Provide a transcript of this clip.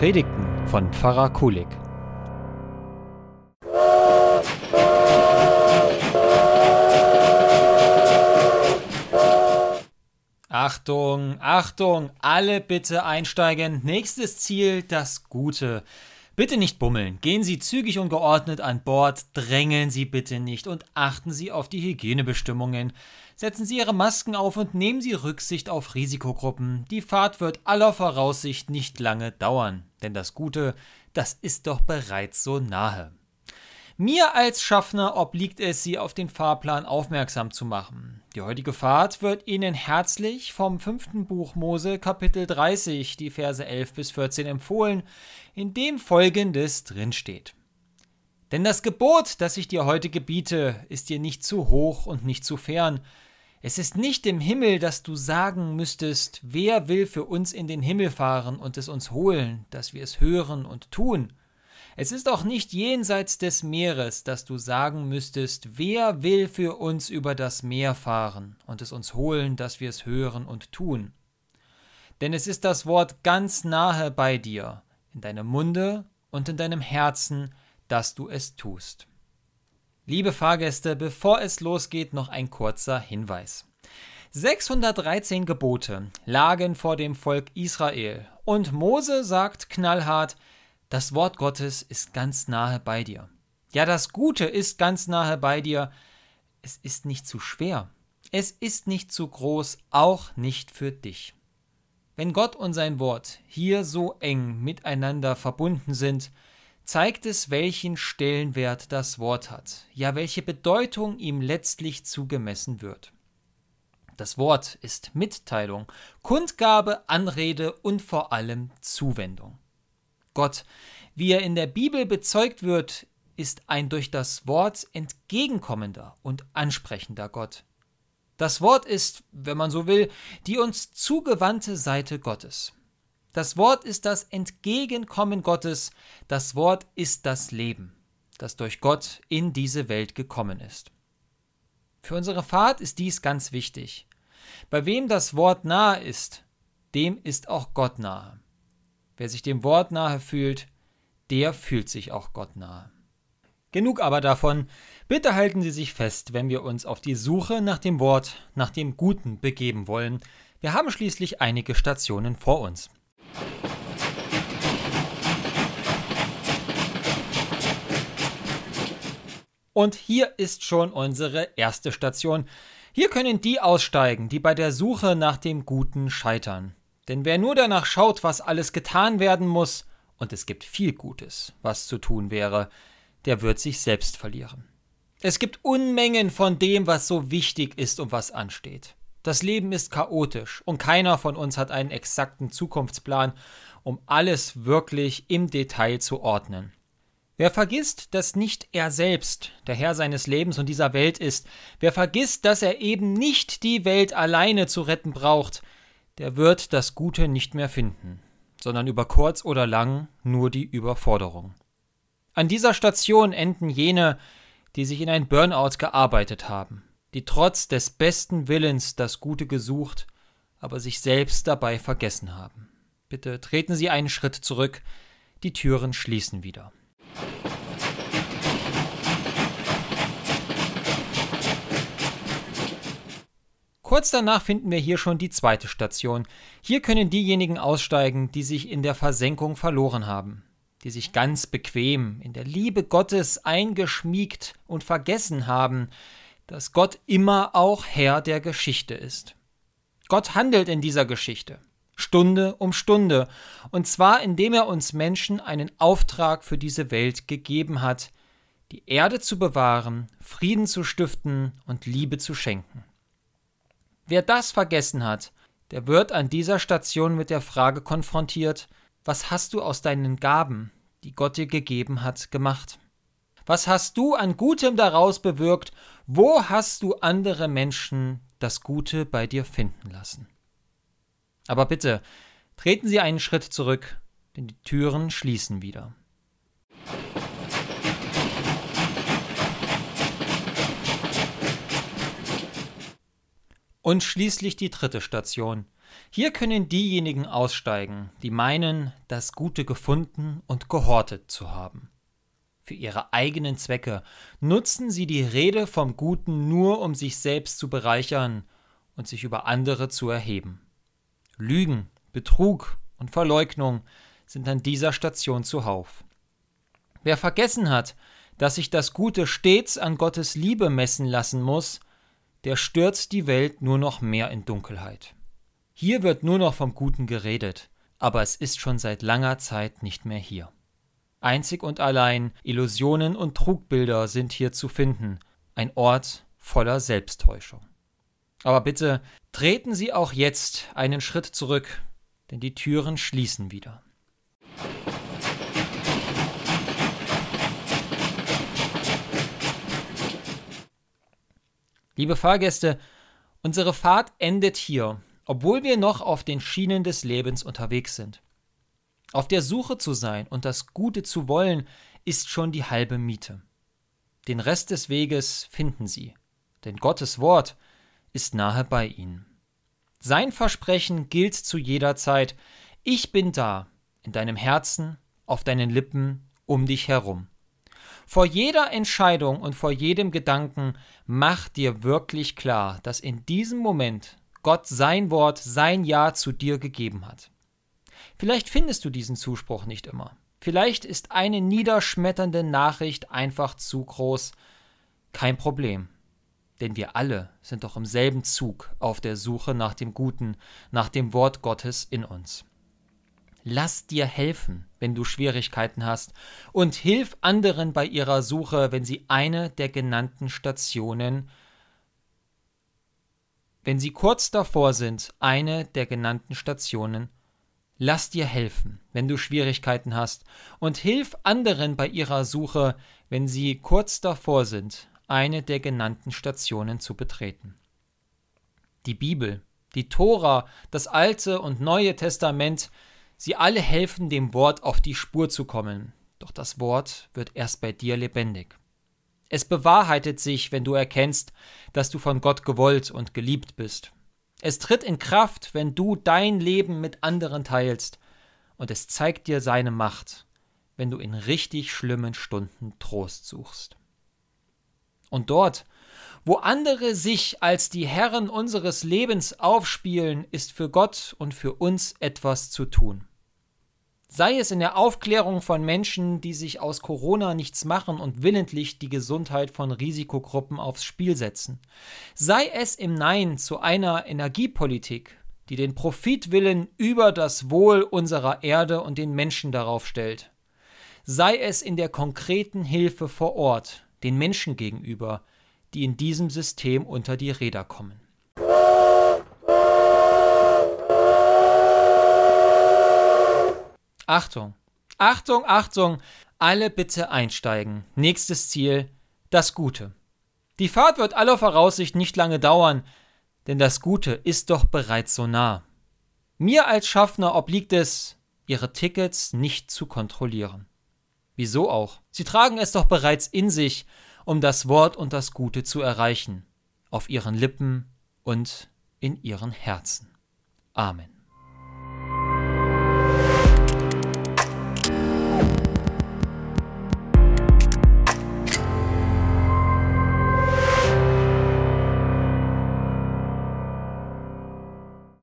Predigten von Pfarrer Kulig. Achtung, Achtung, alle bitte einsteigen. Nächstes Ziel, das Gute. Bitte nicht bummeln, gehen Sie zügig und geordnet an Bord, drängeln Sie bitte nicht und achten Sie auf die Hygienebestimmungen. Setzen Sie Ihre Masken auf und nehmen Sie Rücksicht auf Risikogruppen. Die Fahrt wird aller Voraussicht nicht lange dauern, denn das Gute, das ist doch bereits so nahe. Mir als Schaffner obliegt es, Sie auf den Fahrplan aufmerksam zu machen. Die heutige Fahrt wird Ihnen herzlich vom fünften Buch Mose Kapitel 30, die Verse 11 bis 14 empfohlen, in dem folgendes drinsteht. Denn das Gebot, das ich dir heute gebiete, ist dir nicht zu hoch und nicht zu fern. Es ist nicht im Himmel, dass du sagen müsstest, wer will für uns in den Himmel fahren und es uns holen, dass wir es hören und tun. Es ist auch nicht jenseits des Meeres, dass du sagen müsstest, wer will für uns über das Meer fahren und es uns holen, dass wir es hören und tun. Denn es ist das Wort ganz nahe bei dir, in deinem Munde und in deinem Herzen, dass du es tust. Liebe Fahrgäste, bevor es losgeht, noch ein kurzer Hinweis. 613 Gebote lagen vor dem Volk Israel und Mose sagt knallhart, das Wort Gottes ist ganz nahe bei dir. Ja, das Gute ist ganz nahe bei dir. Es ist nicht zu schwer. Es ist nicht zu groß, auch nicht für dich. Wenn Gott und sein Wort hier so eng miteinander verbunden sind, zeigt es, welchen Stellenwert das Wort hat, ja welche Bedeutung ihm letztlich zugemessen wird. Das Wort ist Mitteilung, Kundgabe, Anrede und vor allem Zuwendung. Gott, wie er in der Bibel bezeugt wird, ist ein durch das Wort entgegenkommender und ansprechender Gott. Das Wort ist, wenn man so will, die uns zugewandte Seite Gottes. Das Wort ist das Entgegenkommen Gottes, das Wort ist das Leben, das durch Gott in diese Welt gekommen ist. Für unsere Fahrt ist dies ganz wichtig. Bei wem das Wort nahe ist, dem ist auch Gott nahe. Wer sich dem Wort nahe fühlt, der fühlt sich auch Gott nahe. Genug aber davon. Bitte halten Sie sich fest, wenn wir uns auf die Suche nach dem Wort, nach dem Guten begeben wollen. Wir haben schließlich einige Stationen vor uns. Und hier ist schon unsere erste Station. Hier können die aussteigen, die bei der Suche nach dem Guten scheitern. Denn wer nur danach schaut, was alles getan werden muss, und es gibt viel Gutes, was zu tun wäre, der wird sich selbst verlieren. Es gibt Unmengen von dem, was so wichtig ist und was ansteht. Das Leben ist chaotisch und keiner von uns hat einen exakten Zukunftsplan, um alles wirklich im Detail zu ordnen. Wer vergisst, dass nicht er selbst der Herr seines Lebens und dieser Welt ist, wer vergisst, dass er eben nicht die Welt alleine zu retten braucht, der wird das Gute nicht mehr finden, sondern über kurz oder lang nur die Überforderung. An dieser Station enden jene, die sich in ein Burnout gearbeitet haben, die trotz des besten Willens das Gute gesucht, aber sich selbst dabei vergessen haben. Bitte treten Sie einen Schritt zurück, die Türen schließen wieder. Kurz danach finden wir hier schon die zweite Station. Hier können diejenigen aussteigen, die sich in der Versenkung verloren haben, die sich ganz bequem in der Liebe Gottes eingeschmiegt und vergessen haben, dass Gott immer auch Herr der Geschichte ist. Gott handelt in dieser Geschichte, Stunde um Stunde, und zwar indem er uns Menschen einen Auftrag für diese Welt gegeben hat, die Erde zu bewahren, Frieden zu stiften und Liebe zu schenken. Wer das vergessen hat, der wird an dieser Station mit der Frage konfrontiert, was hast du aus deinen Gaben, die Gott dir gegeben hat, gemacht? Was hast du an Gutem daraus bewirkt? Wo hast du andere Menschen das Gute bei dir finden lassen? Aber bitte, treten Sie einen Schritt zurück, denn die Türen schließen wieder. Und schließlich die dritte Station. Hier können diejenigen aussteigen, die meinen, das Gute gefunden und gehortet zu haben. Für ihre eigenen Zwecke nutzen sie die Rede vom Guten nur, um sich selbst zu bereichern und sich über andere zu erheben. Lügen, Betrug und Verleugnung sind an dieser Station zuhauf. Wer vergessen hat, dass sich das Gute stets an Gottes Liebe messen lassen muss, der stürzt die Welt nur noch mehr in Dunkelheit. Hier wird nur noch vom Guten geredet, aber es ist schon seit langer Zeit nicht mehr hier. Einzig und allein Illusionen und Trugbilder sind hier zu finden, ein Ort voller Selbsttäuschung. Aber bitte treten Sie auch jetzt einen Schritt zurück, denn die Türen schließen wieder. Liebe Fahrgäste, unsere Fahrt endet hier, obwohl wir noch auf den Schienen des Lebens unterwegs sind. Auf der Suche zu sein und das Gute zu wollen, ist schon die halbe Miete. Den Rest des Weges finden Sie, denn Gottes Wort ist nahe bei Ihnen. Sein Versprechen gilt zu jeder Zeit, ich bin da, in deinem Herzen, auf deinen Lippen, um dich herum. Vor jeder Entscheidung und vor jedem Gedanken mach dir wirklich klar, dass in diesem Moment Gott sein Wort, sein Ja zu dir gegeben hat. Vielleicht findest du diesen Zuspruch nicht immer. Vielleicht ist eine niederschmetternde Nachricht einfach zu groß. Kein Problem. Denn wir alle sind doch im selben Zug auf der Suche nach dem Guten, nach dem Wort Gottes in uns. Lass dir helfen, wenn du Schwierigkeiten hast, und hilf anderen bei ihrer Suche, wenn sie eine der genannten Stationen, wenn sie kurz davor sind, eine der genannten Stationen, lass dir helfen, wenn du Schwierigkeiten hast, und hilf anderen bei ihrer Suche, wenn sie kurz davor sind, eine der genannten Stationen zu betreten. Die Bibel, die Tora, das Alte und Neue Testament Sie alle helfen dem Wort auf die Spur zu kommen, doch das Wort wird erst bei dir lebendig. Es bewahrheitet sich, wenn du erkennst, dass du von Gott gewollt und geliebt bist. Es tritt in Kraft, wenn du dein Leben mit anderen teilst, und es zeigt dir seine Macht, wenn du in richtig schlimmen Stunden Trost suchst. Und dort, wo andere sich als die Herren unseres Lebens aufspielen, ist für Gott und für uns etwas zu tun. Sei es in der Aufklärung von Menschen, die sich aus Corona nichts machen und willentlich die Gesundheit von Risikogruppen aufs Spiel setzen. Sei es im Nein zu einer Energiepolitik, die den Profitwillen über das Wohl unserer Erde und den Menschen darauf stellt. Sei es in der konkreten Hilfe vor Ort, den Menschen gegenüber, die in diesem System unter die Räder kommen. Achtung, Achtung, Achtung, alle bitte einsteigen. Nächstes Ziel, das Gute. Die Fahrt wird aller Voraussicht nicht lange dauern, denn das Gute ist doch bereits so nah. Mir als Schaffner obliegt es, Ihre Tickets nicht zu kontrollieren. Wieso auch? Sie tragen es doch bereits in sich, um das Wort und das Gute zu erreichen, auf Ihren Lippen und in Ihren Herzen. Amen.